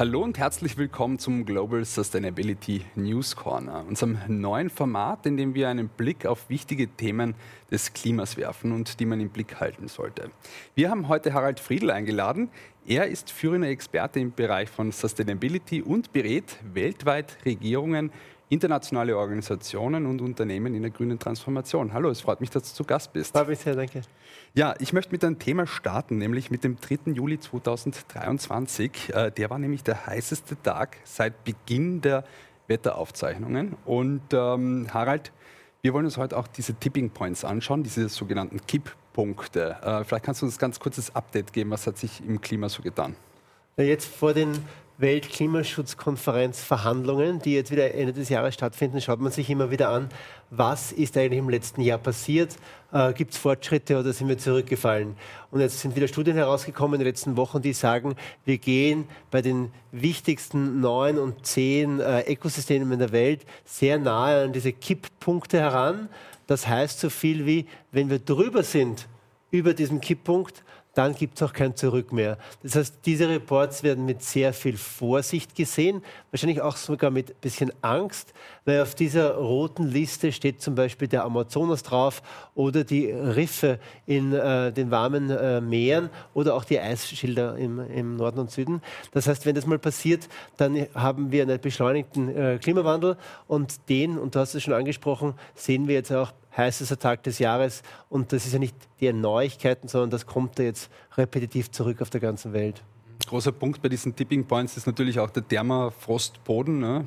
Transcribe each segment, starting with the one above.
Hallo und herzlich willkommen zum Global Sustainability News Corner, unserem neuen Format, in dem wir einen Blick auf wichtige Themen des Klimas werfen und die man im Blick halten sollte. Wir haben heute Harald Friedl eingeladen. Er ist führender Experte im Bereich von Sustainability und berät weltweit Regierungen internationale Organisationen und Unternehmen in der grünen Transformation. Hallo, es freut mich, dass du zu Gast bist. Freut mich sehr, danke. Ja, ich möchte mit einem Thema starten, nämlich mit dem 3. Juli 2023. Äh, der war nämlich der heißeste Tag seit Beginn der Wetteraufzeichnungen. Und ähm, Harald, wir wollen uns heute auch diese Tipping Points anschauen, diese sogenannten Kipppunkte. Äh, vielleicht kannst du uns ganz kurzes Update geben, was hat sich im Klima so getan? Jetzt vor den Weltklimaschutzkonferenzverhandlungen, die jetzt wieder Ende des Jahres stattfinden, schaut man sich immer wieder an, was ist eigentlich im letzten Jahr passiert, äh, gibt es Fortschritte oder sind wir zurückgefallen. Und jetzt sind wieder Studien herausgekommen in den letzten Wochen, die sagen, wir gehen bei den wichtigsten neun und zehn äh, Ökosystemen der Welt sehr nahe an diese Kipppunkte heran. Das heißt so viel wie, wenn wir drüber sind über diesem Kipppunkt, dann gibt es auch kein Zurück mehr. Das heißt, diese Reports werden mit sehr viel Vorsicht gesehen, wahrscheinlich auch sogar mit ein bisschen Angst, weil auf dieser roten Liste steht zum Beispiel der Amazonas drauf oder die Riffe in äh, den warmen äh, Meeren oder auch die Eisschilder im, im, Norden und Süden. Das heißt, wenn das mal passiert, dann haben wir einen beschleunigten äh, Klimawandel und den, und du hast es schon angesprochen, sehen wir jetzt auch heißester Tag des Jahres. Und das ist ja nicht die Neuigkeiten, sondern das kommt da jetzt repetitiv zurück auf der ganzen Welt. Großer Punkt bei diesen Tipping Points ist natürlich auch der Thermafrostboden. Ne?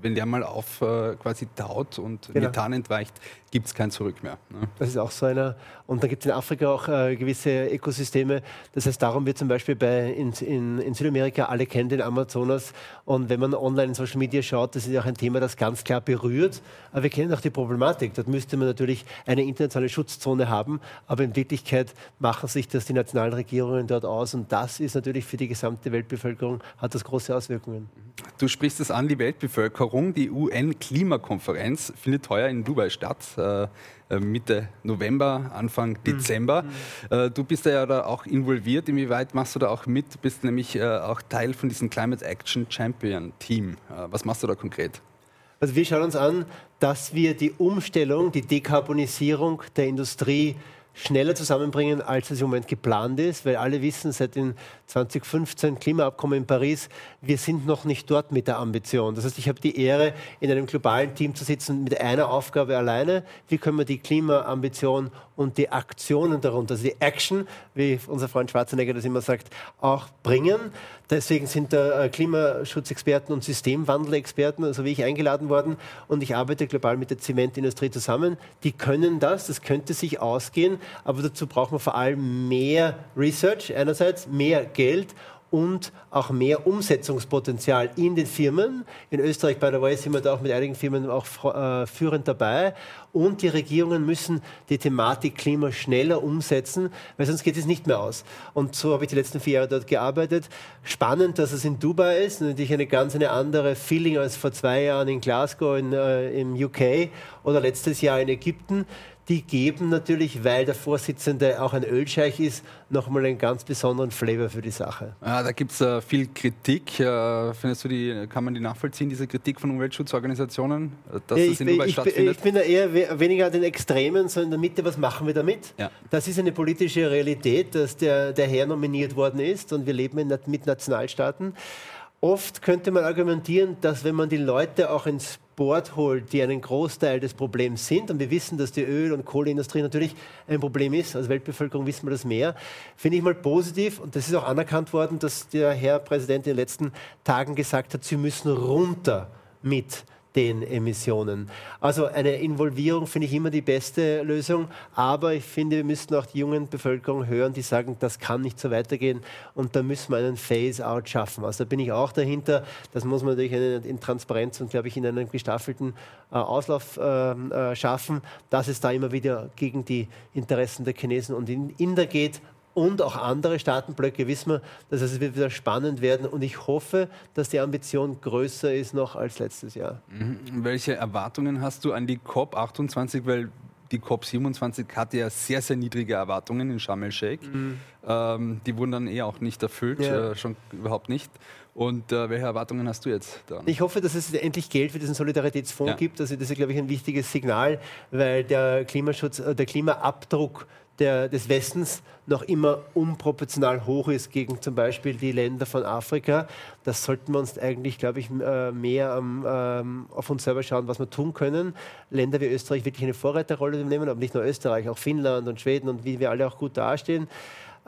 Wenn der mal auf äh, quasi taut und genau. Methan entweicht, gibt es kein Zurück mehr. Ne? Das ist auch so einer. Und dann gibt es in Afrika auch äh, gewisse Ökosysteme. Das heißt, darum wird zum Beispiel bei, in, in, in, Südamerika, alle kennen den Amazonas. Und wenn man online in Social Media schaut, das ist auch ein Thema, das ganz klar berührt. Aber wir kennen auch die Problematik. Dort müsste man natürlich eine internationale Schutzzone haben. Aber in Wirklichkeit machen sich das die nationalen Regierungen dort aus. Und das ist natürlich für die gesamte Weltbevölkerung, hat das große Auswirkungen. Du sprichst es an, die Weltbevölkerung. Die UN-Klimakonferenz findet heuer in Dubai statt. Äh, Mitte November, Anfang mhm. Dezember. Mhm. Du bist ja da auch involviert. Inwieweit machst du da auch mit? Du bist nämlich äh, auch Teil von diesem Climate Action Champion Team. Was machst du da konkret? Also wir schauen uns an, dass wir die Umstellung, die Dekarbonisierung der Industrie schneller zusammenbringen, als es im Moment geplant ist, weil alle wissen, seit dem 2015 Klimaabkommen in Paris, wir sind noch nicht dort mit der Ambition. Das heißt, ich habe die Ehre, in einem globalen Team zu sitzen mit einer Aufgabe alleine. Wie können wir die Klimaambition und die Aktionen darunter, also die Action, wie unser Freund Schwarzenegger das immer sagt, auch bringen. Deswegen sind da äh, Klimaschutzexperten und Systemwandelexperten, also wie ich, eingeladen worden. Und ich arbeite global mit der Zementindustrie zusammen. Die können das, das könnte sich ausgehen, aber dazu braucht man vor allem mehr Research einerseits, mehr Geld und auch mehr Umsetzungspotenzial in den Firmen. In Österreich, by the way, sind wir da auch mit einigen Firmen auch äh, führend dabei. Und die Regierungen müssen die Thematik Klima schneller umsetzen, weil sonst geht es nicht mehr aus. Und so habe ich die letzten vier Jahre dort gearbeitet. Spannend, dass es in Dubai ist, natürlich eine ganz eine andere Feeling als vor zwei Jahren in Glasgow in, äh, im UK oder letztes Jahr in Ägypten die geben natürlich, weil der Vorsitzende auch ein Ölscheich ist, nochmal einen ganz besonderen Flavor für die Sache. Ja, da gibt es äh, viel Kritik. Äh, findest du die, kann man die nachvollziehen, diese Kritik von Umweltschutzorganisationen, äh, dass ich, das in Dubai ich, stattfindet? Ich bin da eher we weniger an den Extremen, sondern in der Mitte, was machen wir damit? Ja. Das ist eine politische Realität, dass der, der Herr nominiert worden ist und wir leben in, mit Nationalstaaten. Oft könnte man argumentieren, dass wenn man die Leute auch ins Board holt, die einen Großteil des Problems sind, und wir wissen, dass die Öl- und Kohleindustrie natürlich ein Problem ist, als Weltbevölkerung wissen wir das mehr, finde ich mal positiv, und das ist auch anerkannt worden, dass der Herr Präsident in den letzten Tagen gesagt hat, sie müssen runter mit den Emissionen. Also eine Involvierung finde ich immer die beste Lösung, aber ich finde, wir müssten auch die jungen Bevölkerung hören, die sagen, das kann nicht so weitergehen und da müssen wir einen Phase-out schaffen. Also da bin ich auch dahinter, das muss man natürlich in Transparenz und, glaube ich, in einem gestaffelten äh, Auslauf äh, äh, schaffen, dass es da immer wieder gegen die Interessen der Chinesen und Inder geht und auch andere Staatenblöcke wissen wir, dass es wieder spannend werden und ich hoffe, dass die Ambition größer ist noch als letztes Jahr. Mhm. Welche Erwartungen hast du an die COP28? Weil die COP27 hatte ja sehr, sehr niedrige Erwartungen in Sharm el-Sheikh. Mhm. Ähm, die wurden dann eh auch nicht erfüllt, ja. äh, schon überhaupt nicht. Und äh, welche Erwartungen hast du jetzt daran? Ich hoffe, dass es endlich Geld für diesen Solidaritätsfonds ja. gibt. Also das ist, glaube ich, ein wichtiges Signal, weil der Klimaschutz, äh, der Klimaabdruck der, des Westens noch immer unproportional hoch ist gegen zum Beispiel die Länder von Afrika. Das sollten wir uns eigentlich, glaube ich, äh, mehr ähm, auf uns selber schauen, was wir tun können. Länder wie Österreich wirklich eine Vorreiterrolle übernehmen, aber nicht nur Österreich, auch Finnland und Schweden und wie wir alle auch gut dastehen.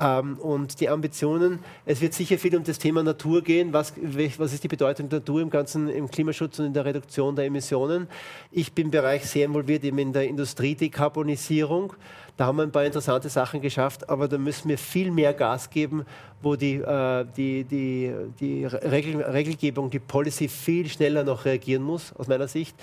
Ähm, und die Ambitionen, es wird sicher viel um das Thema Natur gehen. Was, was ist die Bedeutung der Natur im ganzen im Klimaschutz und in der Reduktion der Emissionen? Ich bin im Bereich sehr involviert eben in der Industriedekarbonisierung. Da haben wir ein paar interessante Sachen geschafft, aber da müssen wir viel mehr Gas geben, wo die, äh, die, die, die Regel, Regelgebung, die Policy viel schneller noch reagieren muss, aus meiner Sicht.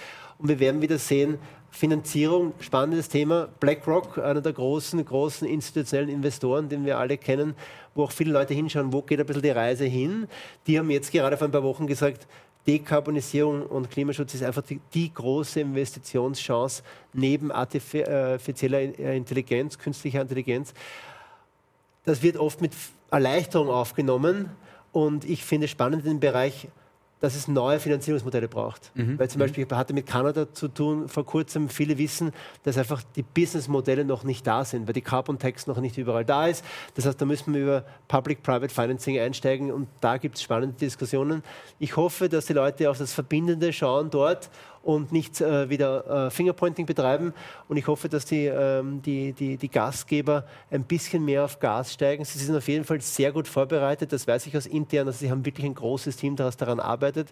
Und wir werden wieder sehen, Finanzierung, spannendes Thema. BlackRock, einer der großen, großen institutionellen Investoren, den wir alle kennen, wo auch viele Leute hinschauen, wo geht ein bisschen die Reise hin. Die haben jetzt gerade vor ein paar Wochen gesagt, Dekarbonisierung und Klimaschutz ist einfach die, die große Investitionschance neben artifizieller Intelligenz, künstlicher Intelligenz. Das wird oft mit Erleichterung aufgenommen und ich finde spannend im Bereich dass es neue Finanzierungsmodelle braucht. Mhm. Weil zum mhm. Beispiel, ich hatte mit Kanada zu tun vor kurzem, viele wissen, dass einfach die Businessmodelle noch nicht da sind, weil die Carbon Tax noch nicht überall da ist. Das heißt, da müssen wir über Public-Private Financing einsteigen und da gibt es spannende Diskussionen. Ich hoffe, dass die Leute auf das Verbindende schauen dort und nicht äh, wieder äh, Fingerpointing betreiben. Und ich hoffe, dass die, ähm, die, die, die, Gastgeber ein bisschen mehr auf Gas steigen. Sie sind auf jeden Fall sehr gut vorbereitet. Das weiß ich aus intern. Also sie haben wirklich ein großes Team, das daran arbeitet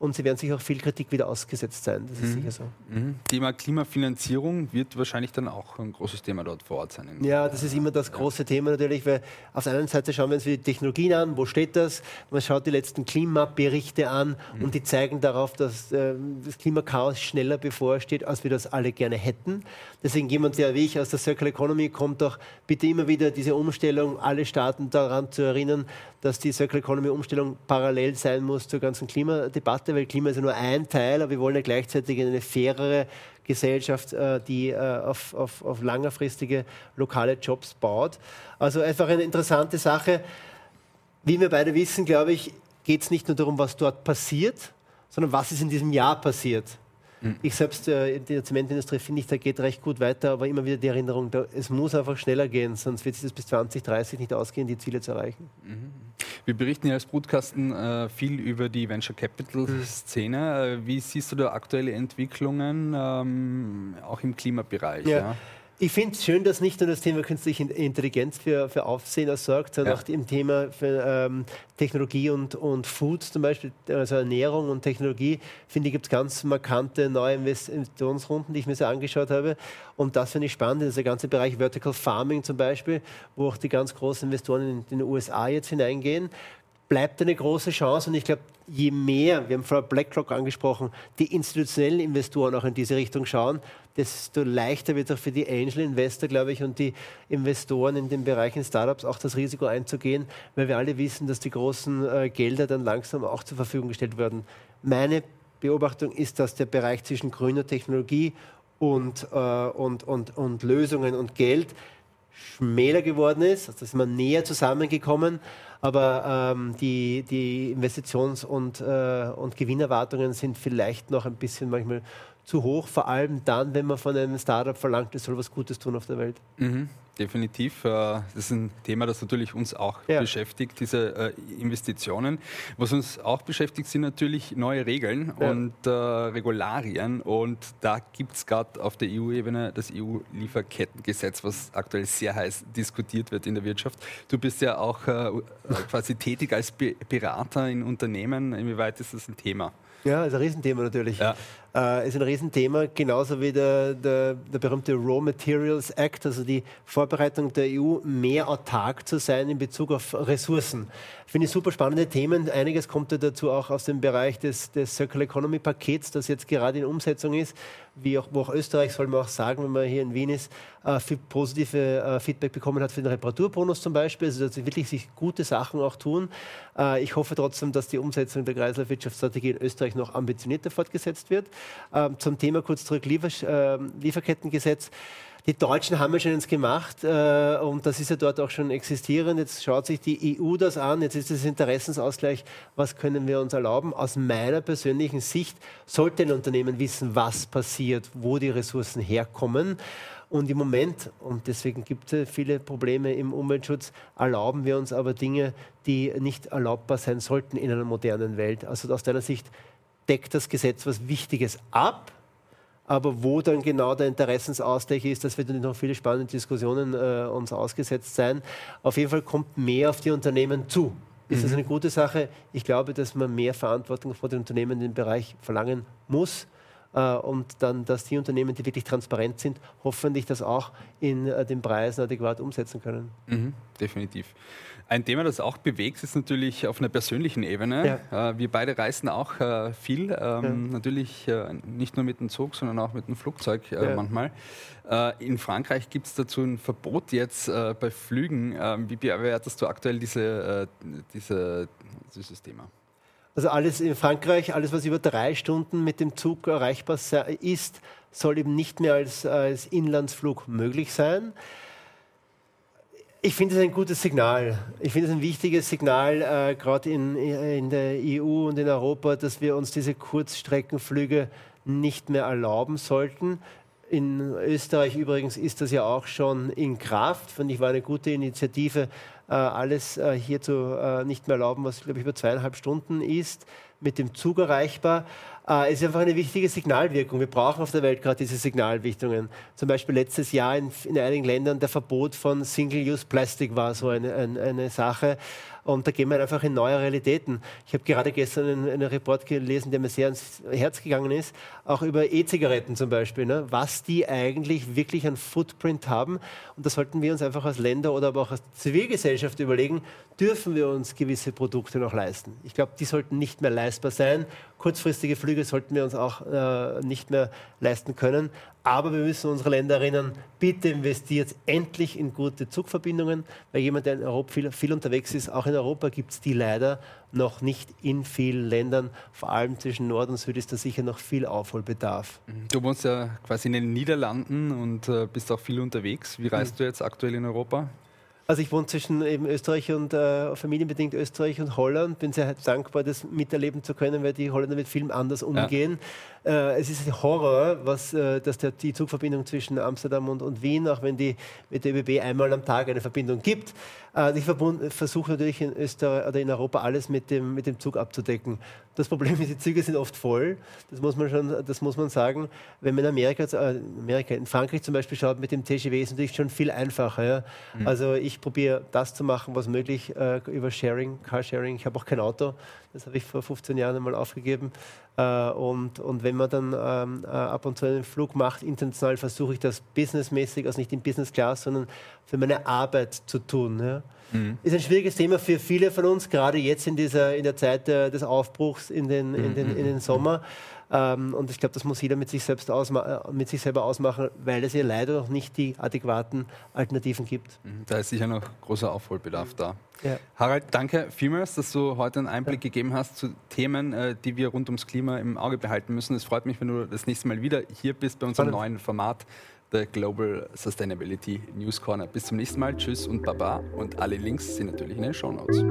und sie werden sich auch viel Kritik wieder ausgesetzt sein. Das ist mhm. sicher so. Mhm. Thema Klimafinanzierung wird wahrscheinlich dann auch ein großes Thema dort vor Ort sein. Ja, das ist immer das große ja. Thema natürlich, weil auf der einen Seite schauen wir uns die Technologien an, wo steht das? Man schaut die letzten Klimaberichte an mhm. und die zeigen darauf, dass äh, das Klimakaos schneller bevorsteht, als wir das alle gerne hätten. Deswegen jemand, der wie ich aus der Circle Economy kommt, doch bitte immer wieder diese Umstellung, alle Staaten daran zu erinnern, dass die Circle Economy Umstellung parallel sein muss zur ganzen Klimadebatte, weil Klima ist ja nur ein Teil, aber wir wollen ja gleichzeitig eine fairere Gesellschaft, äh, die äh, auf, auf, auf langfristige lokale Jobs baut. Also einfach eine interessante Sache. Wie wir beide wissen, glaube ich, geht es nicht nur darum, was dort passiert, sondern was ist in diesem Jahr passiert. Mhm. Ich selbst äh, in der Zementindustrie finde ich, da geht recht gut weiter, aber immer wieder die Erinnerung, da, es muss einfach schneller gehen, sonst wird es das bis 2030 nicht ausgehen, die Ziele zu erreichen. Mhm. Wir berichten ja als Brutkasten äh, viel über die Venture Capital Szene. Mhm. Wie siehst du da aktuelle Entwicklungen ähm, auch im Klimabereich? Ja. ja? Ich finde es schön, dass nicht nur das Thema künstliche Intelligenz für, für Aufsehen sorgt, sondern ja. auch im Thema für, ähm, Technologie und, und Food zum Beispiel, also Ernährung und Technologie, finde ich, gibt es ganz markante neue Investitionsrunden, die ich mir so angeschaut habe. Und das finde ich spannend, dieser ganze Bereich Vertical Farming zum Beispiel, wo auch die ganz großen Investoren in, in den USA jetzt hineingehen bleibt eine große Chance. Und ich glaube, je mehr, wir haben vorher BlackRock angesprochen, die institutionellen Investoren auch in diese Richtung schauen, desto leichter wird es auch für die Angel Investor, glaube ich, und die Investoren in den Bereichen Startups auch das Risiko einzugehen, weil wir alle wissen, dass die großen äh, Gelder dann langsam auch zur Verfügung gestellt werden. Meine Beobachtung ist, dass der Bereich zwischen grüner Technologie und, äh, und, und, und Lösungen und Geld schmäler geworden ist. Also ist man näher zusammengekommen, aber ähm, die, die Investitions- und, äh, und Gewinnerwartungen sind vielleicht noch ein bisschen manchmal zu hoch, vor allem dann, wenn man von einem Startup verlangt, es soll was Gutes tun auf der Welt. Mhm definitiv. Äh, das ist ein Thema, das natürlich uns auch ja. beschäftigt, diese äh, Investitionen. Was uns auch beschäftigt, sind natürlich neue Regeln ja. und äh, Regularien. Und da gibt es gerade auf der EU-Ebene das EU-Lieferkettengesetz, was aktuell sehr heiß diskutiert wird in der Wirtschaft. Du bist ja auch quasi tätig als Be Berater in Unternehmen. Inwieweit ist das ein Thema? Ja, ist ein Riesenthema natürlich. Ja. Äh, ist ein Riesenthema, genauso wie der, der, der, berühmte Raw Materials Act, also die Vorbereitung der EU, mehr autark zu sein in Bezug auf Ressourcen. Finde ich super spannende Themen. Einiges kommt ja dazu auch aus dem Bereich des, des Circular Economy Pakets, das jetzt gerade in Umsetzung ist, wie auch, wo auch Österreich, soll man auch sagen, wenn man hier in Wien ist, äh, viel positive äh, Feedback bekommen hat für den Reparaturbonus zum Beispiel. Also dass sie wirklich sich gute Sachen auch tun. Äh, ich hoffe trotzdem, dass die Umsetzung der Kreislaufwirtschaftsstrategie in Österreich noch ambitionierter fortgesetzt wird. Ähm, zum Thema kurz zurück Liefer, äh, Lieferkettengesetz. Die Deutschen haben ja schon eins gemacht äh, und das ist ja dort auch schon existierend. Jetzt schaut sich die EU das an, jetzt ist das Interessensausgleich, was können wir uns erlauben? Aus meiner persönlichen Sicht sollte ein Unternehmen wissen, was passiert, wo die Ressourcen herkommen. Und im Moment, und deswegen gibt es viele Probleme im Umweltschutz, erlauben wir uns aber Dinge, die nicht erlaubbar sein sollten in einer modernen Welt. Also aus deiner Sicht deckt das Gesetz was Wichtiges ab, aber wo dann genau der Interessensausgleich ist, das wird noch viele spannende Diskussionen äh, uns ausgesetzt sein. Auf jeden Fall kommt mehr auf die Unternehmen zu. Ist mhm. das eine gute Sache? Ich glaube, dass man mehr Verantwortung vor den Unternehmen in dem Bereich verlangen muss. Äh, und dann, dass die Unternehmen, die wirklich transparent sind, hoffentlich das auch in äh, den Preisen adäquat umsetzen können. Mhm, definitiv. Ein Thema, das auch bewegt, ist natürlich auf einer persönlichen Ebene. Ja. Äh, wir beide reisen auch äh, viel, ähm, ja. natürlich äh, nicht nur mit dem Zug, sondern auch mit dem Flugzeug ja. manchmal. in Frankreich gibt es dazu ein Verbot jetzt bei Flügen. Ähm, wie bewertest du aktuell diese, diese, dieses Thema? Also alles in Frankreich, alles was über drei Stunden mit dem Zug erreichbar ist, soll eben nicht mehr als, als Inlandsflug möglich sein. Ich finde es ein gutes Signal. Ich finde es ein wichtiges Signal, äh, gerade in, in der EU und in Europa, dass wir uns diese Kurzstreckenflüge nicht mehr erlauben sollten. In Österreich übrigens ist das ja auch schon in Kraft. Finde ich, war eine gute Initiative, äh, alles äh, hierzu äh, nicht mehr erlauben, was, glaube ich, über zweieinhalb Stunden ist, mit dem Zug erreichbar. Es ist einfach eine wichtige Signalwirkung. Wir brauchen auf der Welt gerade diese Signalwichtungen. Zum Beispiel letztes Jahr in, in einigen Ländern der Verbot von Single-Use-Plastic war so eine, eine, eine Sache. Und da gehen wir einfach in neue Realitäten. Ich habe gerade gestern einen, einen, Report gelesen, der mir sehr ans Herz gegangen ist, auch über E-Zigaretten zum Beispiel, ne? was die eigentlich wirklich an Footprint haben. Und da sollten wir uns einfach als Länder oder aber auch als Zivilgesellschaft überlegen, dürfen wir uns gewisse Produkte noch leisten? Ich glaube, die sollten nicht mehr leistbar sein. Kurzfristige Flüge sollten wir uns auch äh, nicht mehr leisten können. Aber wir müssen unsere Länder erinnern, bitte investiert endlich in gute Zugverbindungen, weil jemand, der in Europa viel, viel unterwegs ist, auch in Europa gibt es die leider noch nicht in vielen Ländern. Vor allem zwischen Nord und Süd ist da sicher noch viel Aufholbedarf. Mhm. Du wohnst ja quasi in den Niederlanden und äh, bist auch viel unterwegs. Wie reist mhm. du jetzt aktuell in Europa? Also ich wohne zwischen eben Österreich und äh, familienbedingt Österreich und Holland. Bin sehr dankbar, das miterleben zu können, weil die Holländer mit Film anders umgehen. Ja. Äh, es ist ein Horror, was, äh, dass der, die Zugverbindung zwischen Amsterdam und, und, Wien, auch wenn die mit der ÖBB einmal am Tag eine Verbindung gibt. Äh, ich versuche natürlich in Österreich oder in Europa alles mit dem, mit dem Zug abzudecken. Das Problem ist, die Züge sind oft voll. Das muss man schon, das muss man sagen. Wenn man in Amerika, äh, Amerika in Frankreich zum Beispiel schaut, mit dem TGW ist es natürlich schon viel einfacher. Ja? Mhm. Also ich probiere das zu machen, was möglich äh, über Sharing, Carsharing. Ich habe auch kein Auto, das habe ich vor 15 Jahren einmal aufgegeben. Äh, und, und wenn man dann ähm, äh, ab und zu einen Flug macht, international versuche ich das businessmäßig, also nicht in Business Class, sondern für meine Arbeit zu tun. Ja? Mhm. Ist ein schwieriges Thema für viele von uns, gerade jetzt in, dieser, in der Zeit äh, des Aufbruchs in den, in den, in den Sommer. Ähm, und ich glaube, das muss jeder mit sich, selbst äh, mit sich selber ausmachen, weil es ja leider noch nicht die adäquaten Alternativen gibt. Mhm. Da ist sicher noch großer Aufholbedarf da. Ja. Harald, danke vielmals, dass du heute einen Einblick ja. gegeben hast zu Themen, äh, die wir rund ums Klima im Auge behalten müssen. Es freut mich, wenn du das nächste Mal wieder hier bist bei unserem Spannend. neuen Format der Global Sustainability News Corner. Bis zum nächsten Mal. Tschüss und Baba. Und alle Links sind natürlich in den Show Notes.